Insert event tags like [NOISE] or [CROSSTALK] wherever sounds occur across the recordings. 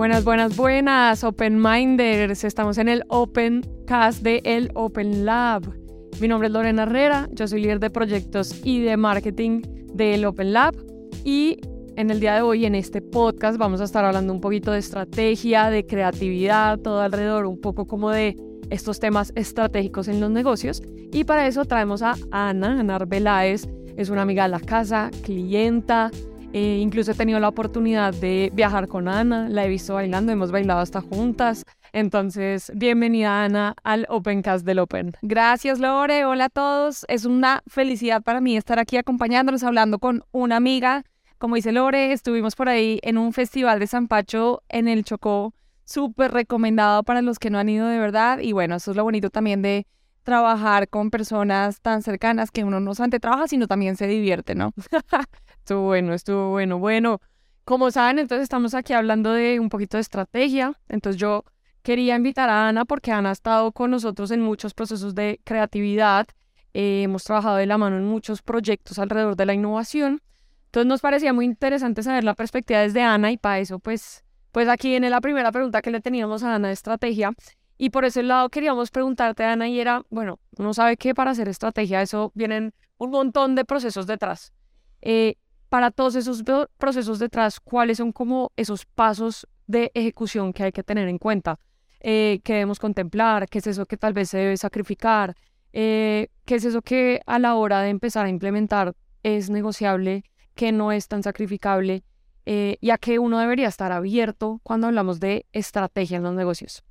Buenas, buenas, buenas, Open Minders. Estamos en el Open Cast de el Open Lab. Mi nombre es Lorena Herrera, yo soy líder de proyectos y de marketing del Open Lab. Y en el día de hoy, en este podcast, vamos a estar hablando un poquito de estrategia, de creatividad, todo alrededor, un poco como de estos temas estratégicos en los negocios. Y para eso traemos a Ana, Ana Arbeláez, es una amiga de la casa, clienta, eh, incluso he tenido la oportunidad de viajar con Ana, la he visto bailando, hemos bailado hasta juntas. Entonces, bienvenida Ana al Opencast del Open. Gracias Lore, hola a todos. Es una felicidad para mí estar aquí acompañándonos, hablando con una amiga. Como dice Lore, estuvimos por ahí en un festival de San Pacho en el Chocó, súper recomendado para los que no han ido de verdad. Y bueno, eso es lo bonito también de trabajar con personas tan cercanas que uno no solamente trabaja, sino también se divierte, ¿no? [LAUGHS] estuvo bueno, estuvo bueno. Bueno, como saben, entonces estamos aquí hablando de un poquito de estrategia. Entonces yo quería invitar a Ana porque Ana ha estado con nosotros en muchos procesos de creatividad. Eh, hemos trabajado de la mano en muchos proyectos alrededor de la innovación. Entonces nos parecía muy interesante saber la perspectiva desde Ana y para eso pues, pues aquí viene la primera pregunta que le teníamos a Ana de estrategia. Y por ese lado queríamos preguntarte, Ana, y era, bueno, uno sabe que para hacer estrategia eso vienen un montón de procesos detrás. Eh, para todos esos procesos detrás, cuáles son como esos pasos de ejecución que hay que tener en cuenta, eh, que debemos contemplar, qué es eso que tal vez se debe sacrificar, eh, qué es eso que a la hora de empezar a implementar es negociable, que no es tan sacrificable, eh, y a qué uno debería estar abierto cuando hablamos de estrategia en los negocios.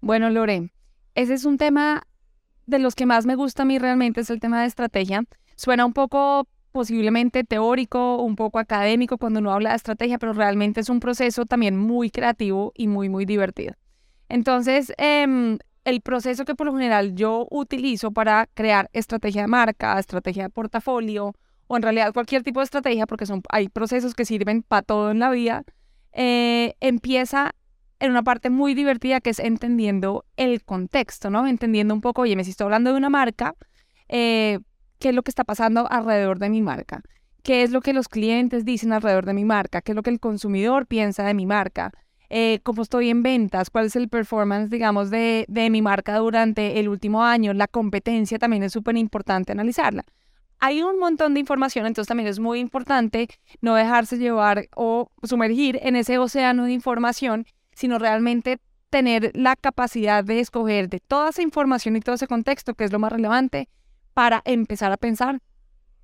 Bueno, Lore, ese es un tema de los que más me gusta a mí realmente, es el tema de estrategia. Suena un poco posiblemente teórico, un poco académico cuando uno habla de estrategia, pero realmente es un proceso también muy creativo y muy, muy divertido. Entonces, em, el proceso que por lo general yo utilizo para crear estrategia de marca, estrategia de portafolio, o en realidad cualquier tipo de estrategia, porque son, hay procesos que sirven para todo en la vida, eh, empieza en una parte muy divertida que es entendiendo el contexto, ¿no? Entendiendo un poco, oye, me si estoy hablando de una marca, eh, qué es lo que está pasando alrededor de mi marca, qué es lo que los clientes dicen alrededor de mi marca, qué es lo que el consumidor piensa de mi marca, eh, cómo estoy en ventas, cuál es el performance, digamos, de, de mi marca durante el último año, la competencia también es súper importante analizarla. Hay un montón de información, entonces también es muy importante no dejarse llevar o sumergir en ese océano de información, sino realmente tener la capacidad de escoger de toda esa información y todo ese contexto, que es lo más relevante, para empezar a pensar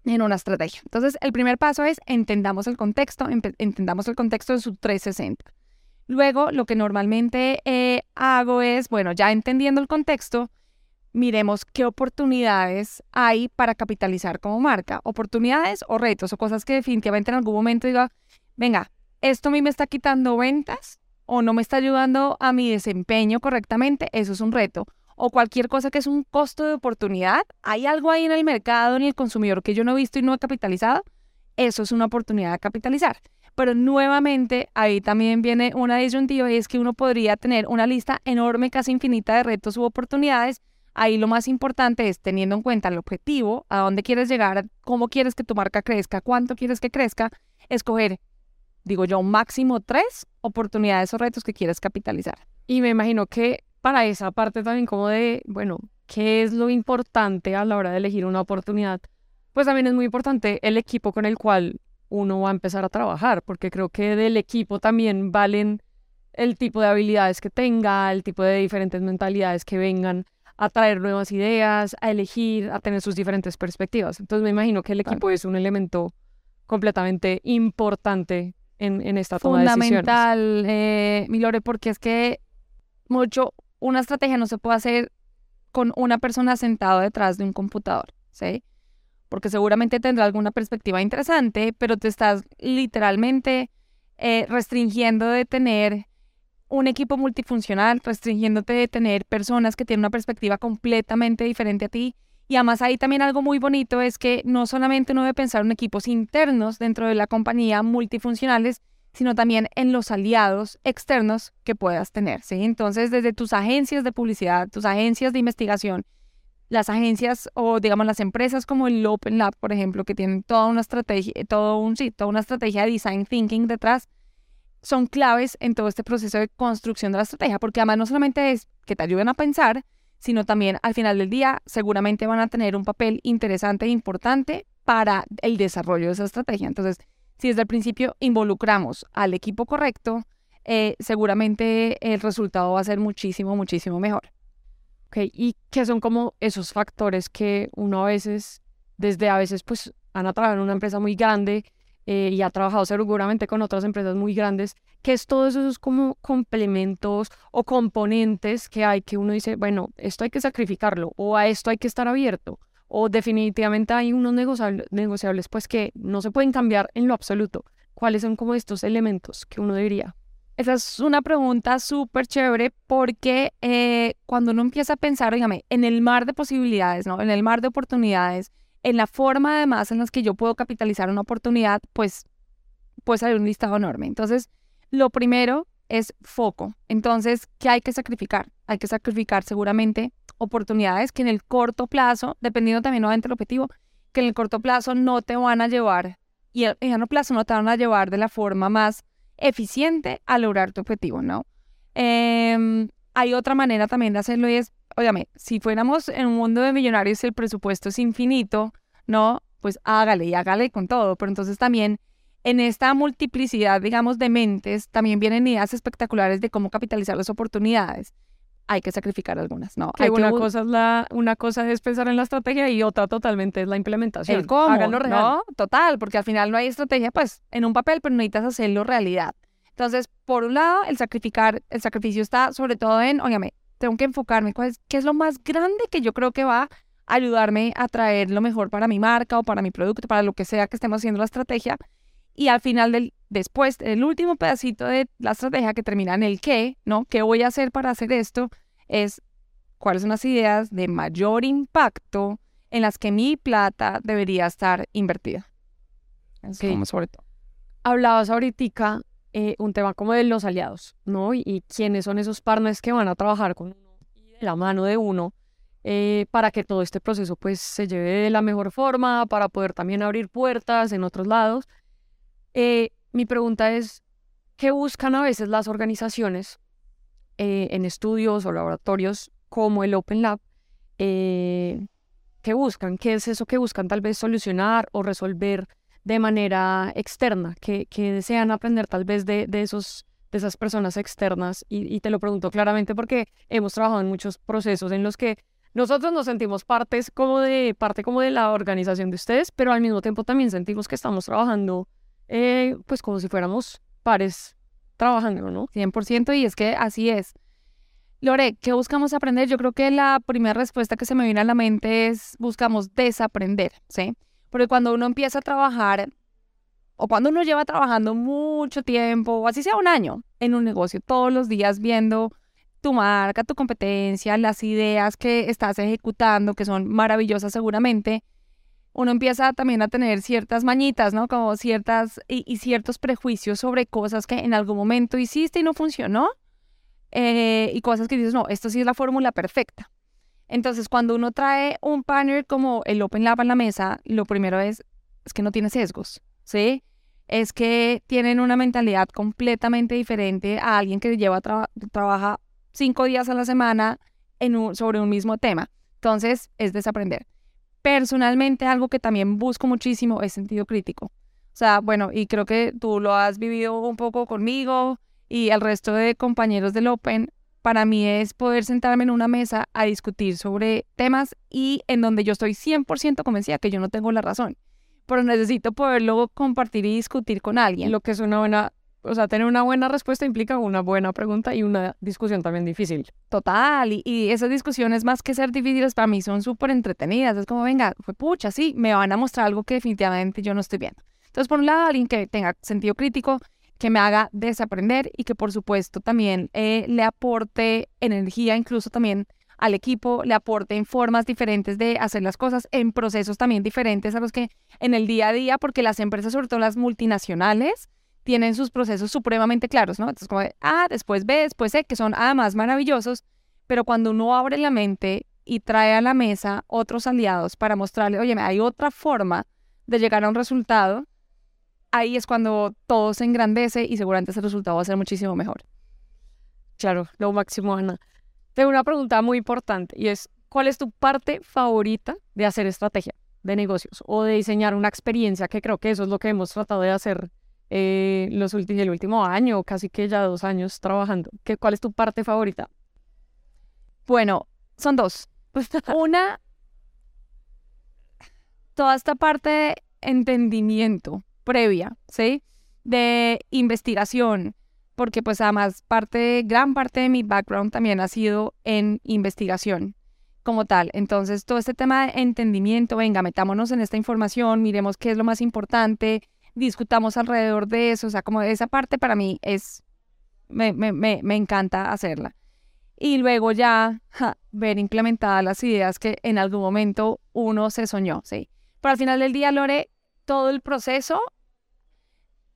en una estrategia. Entonces, el primer paso es entendamos el contexto, entendamos el contexto de su 360. Luego, lo que normalmente eh, hago es, bueno, ya entendiendo el contexto, miremos qué oportunidades hay para capitalizar como marca, oportunidades o retos o cosas que definitivamente en algún momento diga, venga, esto a mí me está quitando ventas o no me está ayudando a mi desempeño correctamente, eso es un reto o cualquier cosa que es un costo de oportunidad, hay algo ahí en el mercado ni el consumidor que yo no he visto y no he capitalizado, eso es una oportunidad de capitalizar. Pero nuevamente ahí también viene una disyuntiva y es que uno podría tener una lista enorme, casi infinita de retos u oportunidades. Ahí lo más importante es teniendo en cuenta el objetivo, a dónde quieres llegar, cómo quieres que tu marca crezca, cuánto quieres que crezca, escoger, digo yo, máximo tres oportunidades o retos que quieres capitalizar. Y me imagino que para esa parte también como de, bueno, ¿qué es lo importante a la hora de elegir una oportunidad? Pues también es muy importante el equipo con el cual uno va a empezar a trabajar, porque creo que del equipo también valen el tipo de habilidades que tenga, el tipo de diferentes mentalidades que vengan a traer nuevas ideas, a elegir, a tener sus diferentes perspectivas. Entonces me imagino que el equipo es un elemento completamente importante en, en esta toma de decisiones. Fundamental, eh, Milore, porque es que mucho una estrategia no se puede hacer con una persona sentada detrás de un computador, ¿sí? Porque seguramente tendrá alguna perspectiva interesante, pero te estás literalmente eh, restringiendo de tener un equipo multifuncional, restringiéndote de tener personas que tienen una perspectiva completamente diferente a ti. Y además ahí también algo muy bonito es que no solamente uno debe pensar en equipos internos dentro de la compañía multifuncionales, sino también en los aliados externos que puedas tener, ¿sí? Entonces, desde tus agencias de publicidad, tus agencias de investigación, las agencias o digamos las empresas como el Open Lab, por ejemplo, que tienen toda una estrategia, todo un, sí, toda una estrategia de design thinking detrás, son claves en todo este proceso de construcción de la estrategia, porque además no solamente es que te ayuden a pensar, sino también al final del día seguramente van a tener un papel interesante e importante para el desarrollo de esa estrategia. Entonces, si desde el principio involucramos al equipo correcto, eh, seguramente el resultado va a ser muchísimo, muchísimo mejor. Ok, ¿y qué son como esos factores que uno a veces, desde a veces, pues, han trabajado en una empresa muy grande eh, y ha trabajado seguramente con otras empresas muy grandes, que es todos esos como complementos o componentes que hay que uno dice, bueno, esto hay que sacrificarlo o a esto hay que estar abierto o definitivamente hay unos negociables pues que no se pueden cambiar en lo absoluto. ¿Cuáles son como estos elementos que uno diría? Esa es una pregunta súper chévere porque eh, cuando uno empieza a pensar, dígame, en el mar de posibilidades, ¿no? En el mar de oportunidades, en la forma además en las que yo puedo capitalizar una oportunidad, pues puede salir un listado enorme. Entonces, lo primero es foco. Entonces, ¿qué hay que sacrificar? Hay que sacrificar seguramente oportunidades que en el corto plazo, dependiendo también nuevamente del objetivo, que en el corto plazo no te van a llevar y en el largo plazo no te van a llevar de la forma más eficiente a lograr tu objetivo, ¿no? Em, hay otra manera también de hacerlo y es, óyame, si fuéramos en un mundo de millonarios el presupuesto es infinito, ¿no? Pues hágale y hágale con todo, pero entonces también en esta multiplicidad, digamos, de mentes, también vienen ideas espectaculares de cómo capitalizar las oportunidades. Hay que sacrificar algunas, ¿no? Hay una, cosa es la, una cosa es pensar en la estrategia y otra totalmente es la implementación. El cómo, ¿no? Total, porque al final no hay estrategia, pues, en un papel, pero necesitas hacerlo realidad. Entonces, por un lado, el sacrificar, el sacrificio está sobre todo en, óyame, tengo que enfocarme, ¿cuál es, ¿qué es lo más grande que yo creo que va a ayudarme a traer lo mejor para mi marca o para mi producto, para lo que sea que estemos haciendo la estrategia? Y al final del, después, el último pedacito de la estrategia que termina en el qué, ¿no? ¿Qué voy a hacer para hacer esto? Es cuáles son las ideas de mayor impacto en las que mi plata debería estar invertida. como sobre todo. Hablabas ahorita eh, un tema como de los aliados, ¿no? Y, quiénes son esos partners que van a trabajar con uno y de la mano de uno eh, para que todo este proceso pues se lleve de la mejor forma, para poder también abrir puertas en otros lados. Eh, mi pregunta es, ¿qué buscan a veces las organizaciones en estudios o laboratorios como el Open Lab? ¿Qué buscan? ¿Qué es eso que buscan tal vez solucionar o resolver de manera externa, que, desean aprender tal vez de, esos, de esas personas externas. Y, te lo pregunto claramente porque hemos trabajado en muchos procesos en los que nosotros nos sentimos partes como de, parte como de la organización de ustedes, pero al mismo tiempo también sentimos que estamos trabajando eh, pues como si fuéramos pares trabajando, ¿no? 100% y es que así es. Lore, ¿qué buscamos aprender? Yo creo que la primera respuesta que se me viene a la mente es buscamos desaprender, ¿sí? Porque cuando uno empieza a trabajar, o cuando uno lleva trabajando mucho tiempo, o así sea un año, en un negocio, todos los días viendo tu marca, tu competencia, las ideas que estás ejecutando, que son maravillosas seguramente, uno empieza también a tener ciertas mañitas, ¿no? Como ciertas y, ciertos prejuicios sobre cosas que en algún momento hiciste y no funcionó. Eh, y cosas que dices, no, esto sí es la fórmula perfecta. Entonces, cuando uno trae un partner como el Open Lab a la mesa, lo primero es, es que no tiene sesgos, ¿sí? Es que tienen una mentalidad completamente diferente a alguien que lleva trabaja cinco días a la semana en sobre un mismo tema. Entonces, es desaprender. Personalmente, algo que también busco muchísimo es sentido crítico. O sea, bueno, y creo que tú lo has vivido un poco conmigo y el resto de compañeros del Open, para mí es poder sentarme en una mesa a discutir sobre temas y en donde yo estoy 100% convencida que yo no tengo la razón, pero necesito poderlo compartir y discutir con alguien. Lo que es una buena, o sea, tener una buena respuesta implica una buena pregunta y una discusión también difícil. Total, y, esas discusiones más que ser difíciles para mí son súper entretenidas. Es como, venga, fue pucha, sí, me van a mostrar algo que definitivamente yo no estoy viendo. Entonces, por un lado, alguien que tenga sentido crítico, que me haga desaprender y que por supuesto también eh, le aporte energía, incluso también al equipo, le aporte en formas diferentes de hacer las cosas, en procesos también diferentes a los que en el día a día, porque las empresas, sobre todo las multinacionales, tienen sus procesos supremamente claros, ¿no? Entonces, como, ah, después B, después C, que son además maravillosos, pero cuando uno abre la mente y trae a la mesa otros aliados para mostrarle, oye, hay otra forma de llegar a un resultado, ahí es cuando todo se engrandece y seguramente ese resultado va a ser muchísimo mejor. Claro, lo máximo, Ana. Tengo una pregunta muy importante y es, ¿cuál es tu parte favorita de hacer estrategia de negocios o de diseñar una experiencia? Que creo que eso es lo que hemos tratado de hacer eh, los últimos, el último año, casi que ya dos años trabajando. ¿Qué, ¿Cuál es tu parte favorita? Bueno, son dos. [LAUGHS] Una, toda esta parte de entendimiento previa, ¿sí? De investigación, porque pues además parte, gran parte de mi background también ha sido en investigación como tal. Entonces, todo este tema de entendimiento, venga, metámonos en esta información, miremos qué es lo más importante, discutamos alrededor de eso, o sea, como esa parte para mí es, me, me, me, me encanta hacerla. Y luego ya ver implementadas las ideas que en algún momento uno se soñó, ¿sí? Pero al final del día, Lore, todo el proceso,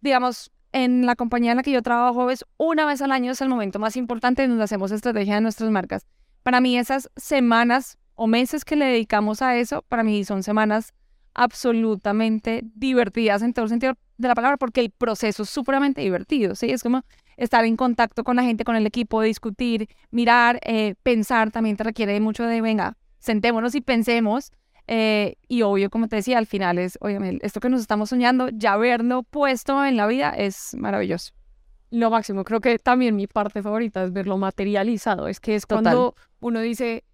digamos, en la compañía en la que yo trabajo es una vez al año es el momento más importante en donde hacemos estrategia de nuestras marcas. Para mí esas semanas o meses que le dedicamos a eso, para mí son semanas absolutamente divertidas en todo el sentido de la palabra, porque el proceso es supremamente divertido, ¿sí? Es como estar en contacto con la gente, con el equipo, discutir, mirar, eh, pensar, también te requiere mucho de, venga, sentémonos y pensemos eh, y obvio, como te decía, al final es, obviamente, esto que nos estamos soñando, ya verlo puesto en la vida es maravilloso. Lo máximo, creo que también mi parte favorita es verlo materializado. Es que es cuando uno dice,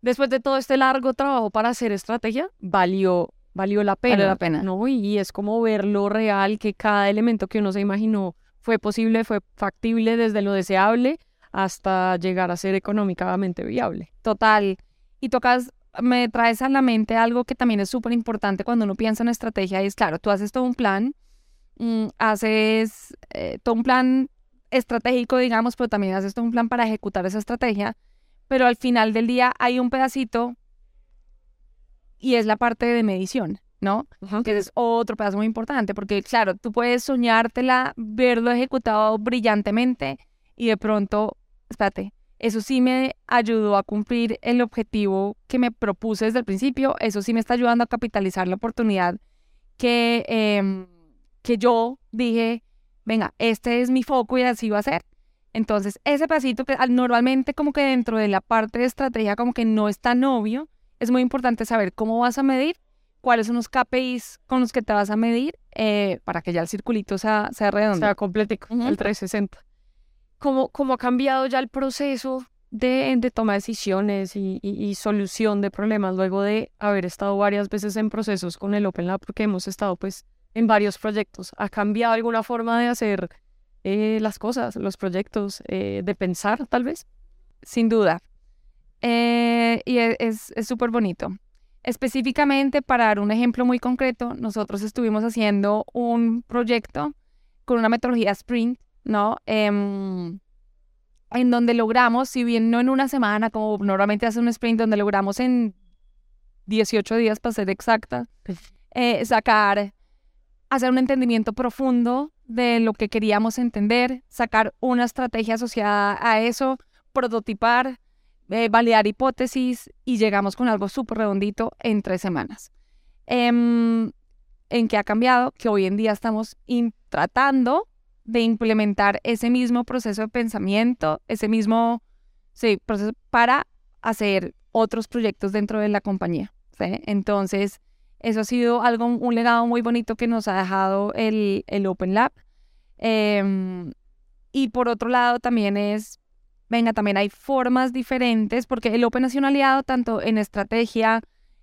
después de todo este largo trabajo para hacer estrategia, valió, valió la pena. Valió la pena. ¿no? Y es como verlo real, que cada elemento que uno se imaginó fue posible, fue factible desde lo deseable hasta llegar a ser económicamente viable. Total. Y tocas me traes a la mente algo que también es súper importante cuando uno piensa en estrategia y es, claro, tú haces todo un plan, mm, haces eh, todo un plan estratégico, digamos, pero también haces todo un plan para ejecutar esa estrategia, pero al final del día hay un pedacito y es la parte de medición, ¿no? Que es otro pedazo muy importante, porque claro, tú puedes soñártela, verlo ejecutado brillantemente y de pronto, espérate, eso sí me ayudó a cumplir el objetivo que me propuse desde el principio. Eso sí me está ayudando a capitalizar la oportunidad que, em, que yo dije, venga, este es mi foco y así va a ser. Entonces, ese pasito que normalmente como que dentro de la parte de estrategia como que no es tan obvio, es muy importante saber cómo vas a medir, cuáles son los KPIs con los que te vas a medir eh, para que ya el circulito sea, sea redondo. Sea completico, el 360 cómo, cómo ha cambiado ya el proceso de, de toma de decisiones y, y, solución de problemas luego de haber estado varias veces en procesos con el Open Lab, porque hemos estado pues en varios proyectos. ¿Ha cambiado alguna forma de hacer eh, las cosas, los proyectos, eh, de pensar tal vez? Sin duda. Eh, y e, es súper bonito. Específicamente, para dar un ejemplo muy concreto, nosotros estuvimos haciendo un proyecto con una metodología sprint ¿no? Em, en donde logramos, si bien no en una semana, como normalmente hace un sprint, donde logramos en 18 días, para ser exacta, eh, sacar, hacer un entendimiento profundo de lo que queríamos entender, sacar una estrategia asociada a eso, prototipar, eh, validar hipótesis y llegamos con algo súper redondito en tres semanas. Em, ¿En qué ha cambiado? Que hoy en día estamos tratando de implementar ese mismo proceso de pensamiento, ese mismo proceso para hacer otros proyectos dentro de la compañía. Entonces, eso ha sido algo, un legado muy bonito que nos ha dejado el, el Open Lab. Em, y por otro lado, también es, venga, también hay formas diferentes, porque el Open ha sido un aliado tanto en estrategia,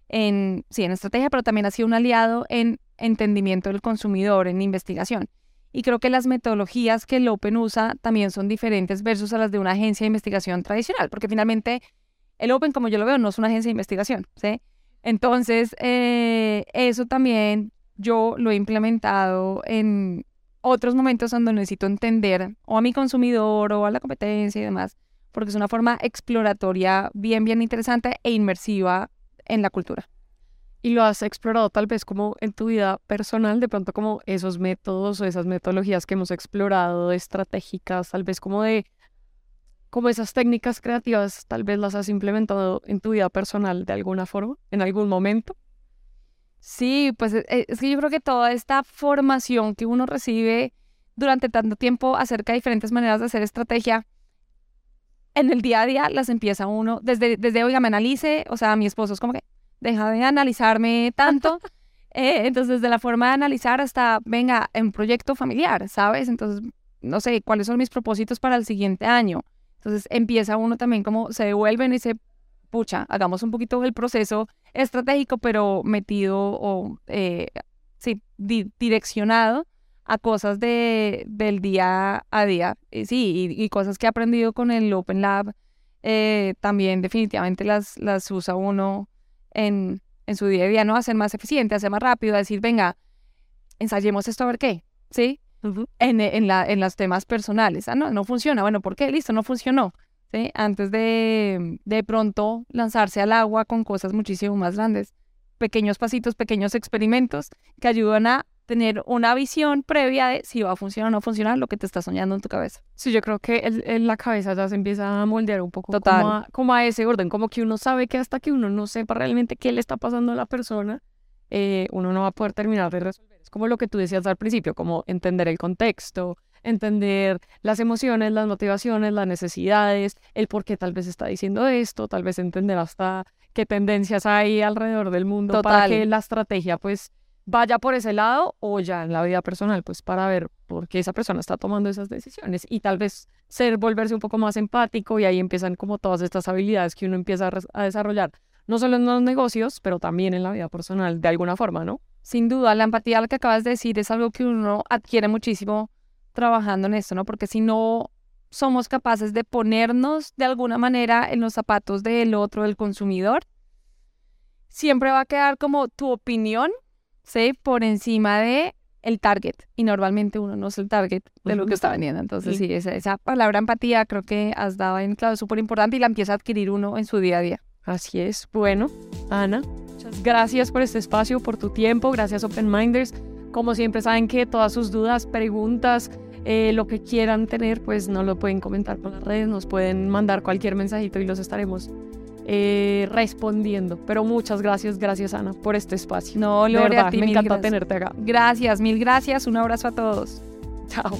en, sí, en estrategia, pero también ha sido un aliado en entendimiento del consumidor, en investigación. Y creo que las metodologías que el Open usa también son diferentes versus a las de una agencia de investigación tradicional, porque finalmente el Open, como yo lo veo, no es una agencia de investigación, ¿sí? Entonces, eh, eso también yo lo he implementado en otros momentos donde necesito entender o a mi consumidor o a la competencia y demás, porque es una forma exploratoria bien, bien interesante e inmersiva en la cultura y lo has explorado tal vez como en tu vida personal, de pronto como esos métodos o esas metodologías que hemos explorado estratégicas, tal vez como de como esas técnicas creativas, tal vez las has implementado en tu vida personal de alguna forma, en algún momento. Sí, pues e, e, es que yo creo que toda esta formación que uno recibe durante tanto tiempo acerca de diferentes maneras de hacer estrategia, en el día a día las empieza uno, desde, desde oiga, me analice, o sea, mi esposo es como que, deja de analizarme tanto. [LAUGHS] Eh, entonces, desde la forma de analizar hasta, venga, en proyecto familiar, ¿sabes? Entonces, no sé, cuáles son mis propósitos para el siguiente año. Entonces, empieza uno también como se devuelven y se, pucha, hagamos un poquito el proceso estratégico, pero metido o, eh, sí, direccionado a cosas de, del día a día. Y sí, y, cosas que he aprendido con el Open Lab, eh, también definitivamente las, las usa uno en, en su día a día, ¿no? A ser más eficiente, a ser más rápido, a decir, venga, ensayemos esto a ver qué, ¿sí? en, en, la, en los temas personales. Ah, no, no funciona. Bueno, ¿por qué? Listo, no funcionó. ¿Sí? Antes de de pronto lanzarse al agua con cosas muchísimo más grandes. Pequeños pasitos, pequeños experimentos que ayudan a tener una visión previa de si va a funcionar o no funcionar lo que te está soñando en tu cabeza. Sí, yo creo que en la cabeza ya se empieza a moldear un poco Total. Como, a, como a ese orden, como que uno sabe que hasta que uno no sepa realmente qué le está pasando a la persona, eh, uno no va a poder terminar de resolver. Es como lo que tú decías al principio, como entender el contexto, entender las emociones, las motivaciones, las necesidades, el por qué tal vez está diciendo esto, tal vez entender hasta qué tendencias hay alrededor del mundo para que la estrategia pues vaya por ese lado o ya en la vida personal, pues para ver por qué esa persona está tomando esas decisiones y tal vez ser, volverse un poco más empático y ahí empiezan como todas estas habilidades que uno empieza a, desarrollar, no solo en los negocios, pero también en la vida personal, de alguna forma, ¿no? Sin duda, la empatía, lo que acabas de decir, es algo que uno adquiere muchísimo trabajando en esto, ¿no? Porque si no somos capaces de ponernos de alguna manera en los zapatos del otro, del consumidor, siempre va a quedar como tu opinión ¿sí? Por encima de el target. Y normalmente uno no es el target de lo que está vendiendo. Entonces, sí, esa, esa, palabra empatía creo que has dado en clave súper importante y la empieza a adquirir uno en su día a día. Así es. Bueno, Ana, muchas gracias por este espacio, por tu tiempo. Gracias, Open Minders. Como siempre, saben que todas sus dudas, preguntas, eh, lo que quieran tener, pues no lo pueden comentar por las redes, nos pueden mandar cualquier mensajito y los estaremos eh, respondiendo. Pero muchas gracias, gracias Ana, por este espacio. No, Lore, a ti, me encanta tenerte acá. Gracias, mil gracias. Un abrazo a todos. Chao.